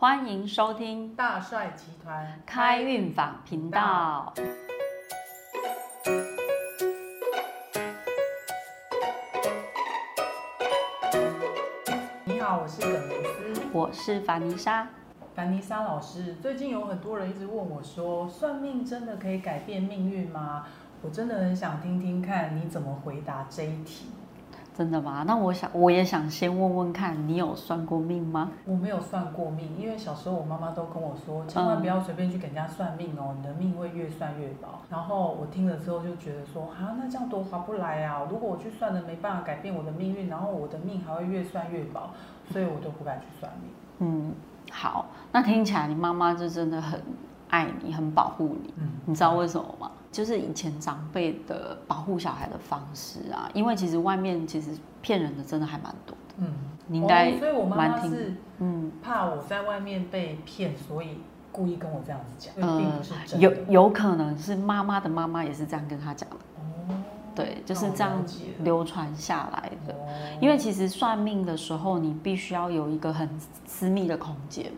欢迎收听大帅集团开运坊频道。你好，我是耿维斯。我是凡妮莎。凡妮莎老师，最近有很多人一直问我说，算命真的可以改变命运吗？我真的很想听听看你怎么回答这一题。真的吗？那我想，我也想先问问看，你有算过命吗？我没有算过命，因为小时候我妈妈都跟我说，千万不要随便去给人家算命哦，你的命会越算越薄。然后我听了之后就觉得说，啊，那这样多划不来啊！如果我去算了没办法改变我的命运，然后我的命还会越算越薄，所以我都不敢去算命。嗯，好，那听起来你妈妈就真的很爱你，很保护你。嗯，你知道为什么吗？就是以前长辈的保护小孩的方式啊，因为其实外面其实骗人的真的还蛮多的。嗯，你应该哦所以我妈妈是嗯怕我在外面被骗，所以故意跟我这样子讲，呃并不是真的。有有可能是妈妈的妈妈也是这样跟他讲的，哦，对，就是这样了解了流传下来的。哦因为其实算命的时候，你必须要有一个很私密的空间。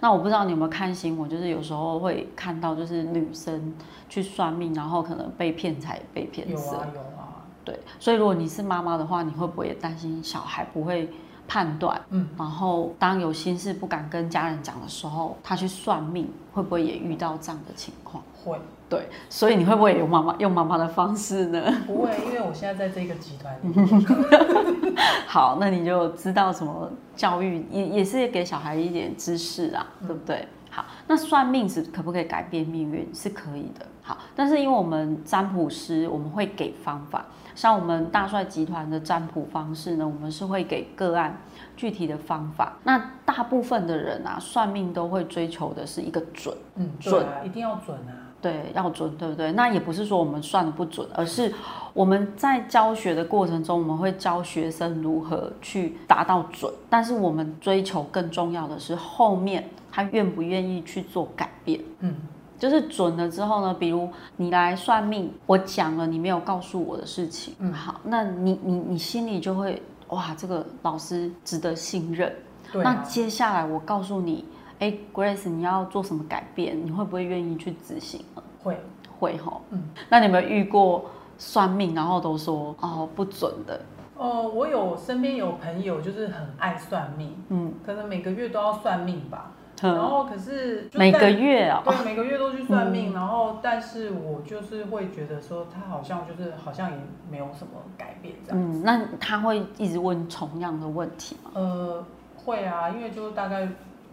那我不知道你有没有看新闻，就是有时候会看到，就是女生去算命，然后可能被骗财、被骗有色。啊有啊，对，所以如果你是妈妈的话，你会不会也担心小孩不会判断？嗯，然后当有心事不敢跟家人讲的时候，他去算命，会不会也遇到这样的情况？会对，所以你会不会也用妈妈用妈妈的方式呢？不会？因为我现在在这个集团里，好，那你就知道什么教育也也是给小孩一点知识啊，对不对？好，那算命是可不可以改变命运？是可以的。好，但是因为我们占卜师，我们会给方法，像我们大帅集团的占卜方式呢，我们是会给个案具体的方法。那大部分的人啊，算命都会追求的是一个准。嗯，准啊，一定要准啊。对，要准，对不对？那也不是说我们算的不准，而是我们在教学的过程中，我们会教学生如何去达到准。但是我们追求更重要的是后面他愿不愿意去做改变。嗯，就是准了之后呢，比如你来算命，我讲了你没有告诉我的事情，嗯好，那你你你心里就会哇，这个老师值得信任。那对啊，接下来我告诉你，哎，Grace，你要做什么改变？你会不会愿意去执行呢？会，会吼。嗯，那你有没有遇过算命，然后都说哦不准的？呃，我有身边有朋友就是很爱算命，嗯，可能每个月都要算命吧。然嗯后可是每个月啊、对，每个月都去算命，然后但是我就是会觉得说他好像就是好像也没有什么改变这样。嗯，那他会一直问同样的问题吗？呃，会啊，因为就是大概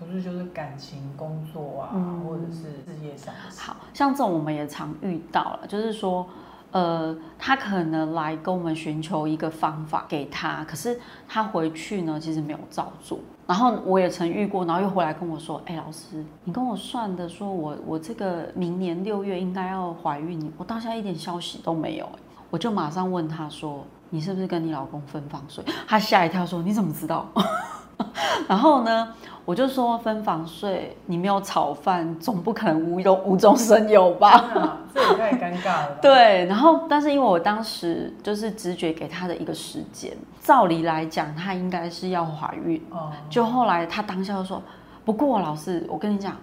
不是就是感情、工作啊，嗯或者是事业上。好像这种我们也常遇到了，就是说，呃，他可能来跟我们寻求一个方法给他，可是他回去呢，其实没有照做。然后我也曾遇过，然后又回来跟我说：“哎、老师，你跟我算的，说我我这个明年六月应该要怀孕，我到现在一点消息都没有。”哎，我就马上问他说：“你是不是跟你老公分房睡？”他吓一跳说：“你怎么知道？” 然后呢，我就说分房睡，你没有炒饭，总不可能无中无中生有吧？啊，这也太尴尬了吧。对，然后但是因为我当时就是直觉给他的一个时间，照理来讲他应该是要怀孕，哦，就后来他当下就说，不过老师，我跟你讲，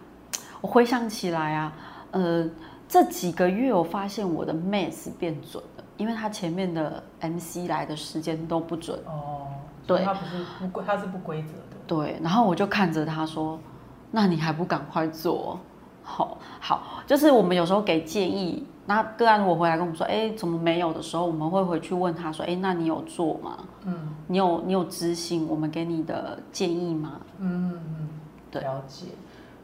我回想起来啊，呃，这几个月我发现我的 math 变准了，因为他前面的 MC 来的时间都不准。哦，对它不是不规，它是不规则的。对，然后我就看着他说：“那你还不赶快做？”好好，就是我们有时候给建议，那个案如果回来跟我们说：“哎，怎么没有？”的时候，我们会回去问他说：“哎，那你有做吗？嗯你有你有执行我们给你的建议吗嗯嗯嗯，对了解。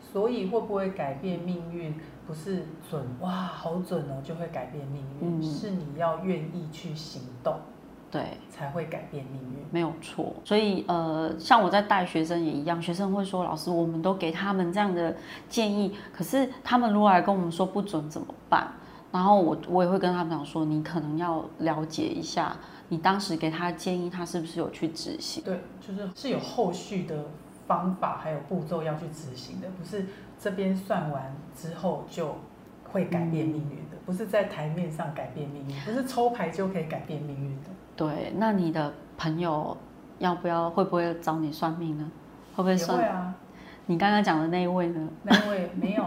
所以会不会改变命运？不是准哇，好准哦，就会改变命运，嗯是你要愿意去行动，？”对，才会改变命运。没有错。所以呃，像我在带学生也一样，学生会说：“老师，我们都给他们这样的建议，可是他们如果来跟我们说不准怎么办？”然后我我也会跟他们讲说：“你可能要了解一下，你当时给他的建议，他是不是有去执行？”对，就是是有后续的方法还有步骤要去执行的，不是这边算完之后就会改变命运的，不是在台面上改变命运，不是抽牌就可以改变命运的。对，那你的朋友要不要会不会找你算命呢？会不会算？会啊，你刚刚讲的那一位呢？那一位没有，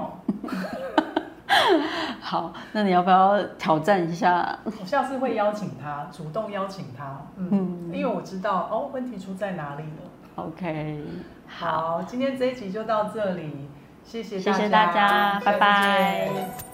好，那你要不要挑战一下？我下次会邀请他，主动邀请他，嗯，因为我知道哦，问题出在哪里了。OK，好，今天这一集就到这里，谢谢谢谢大家，拜拜见。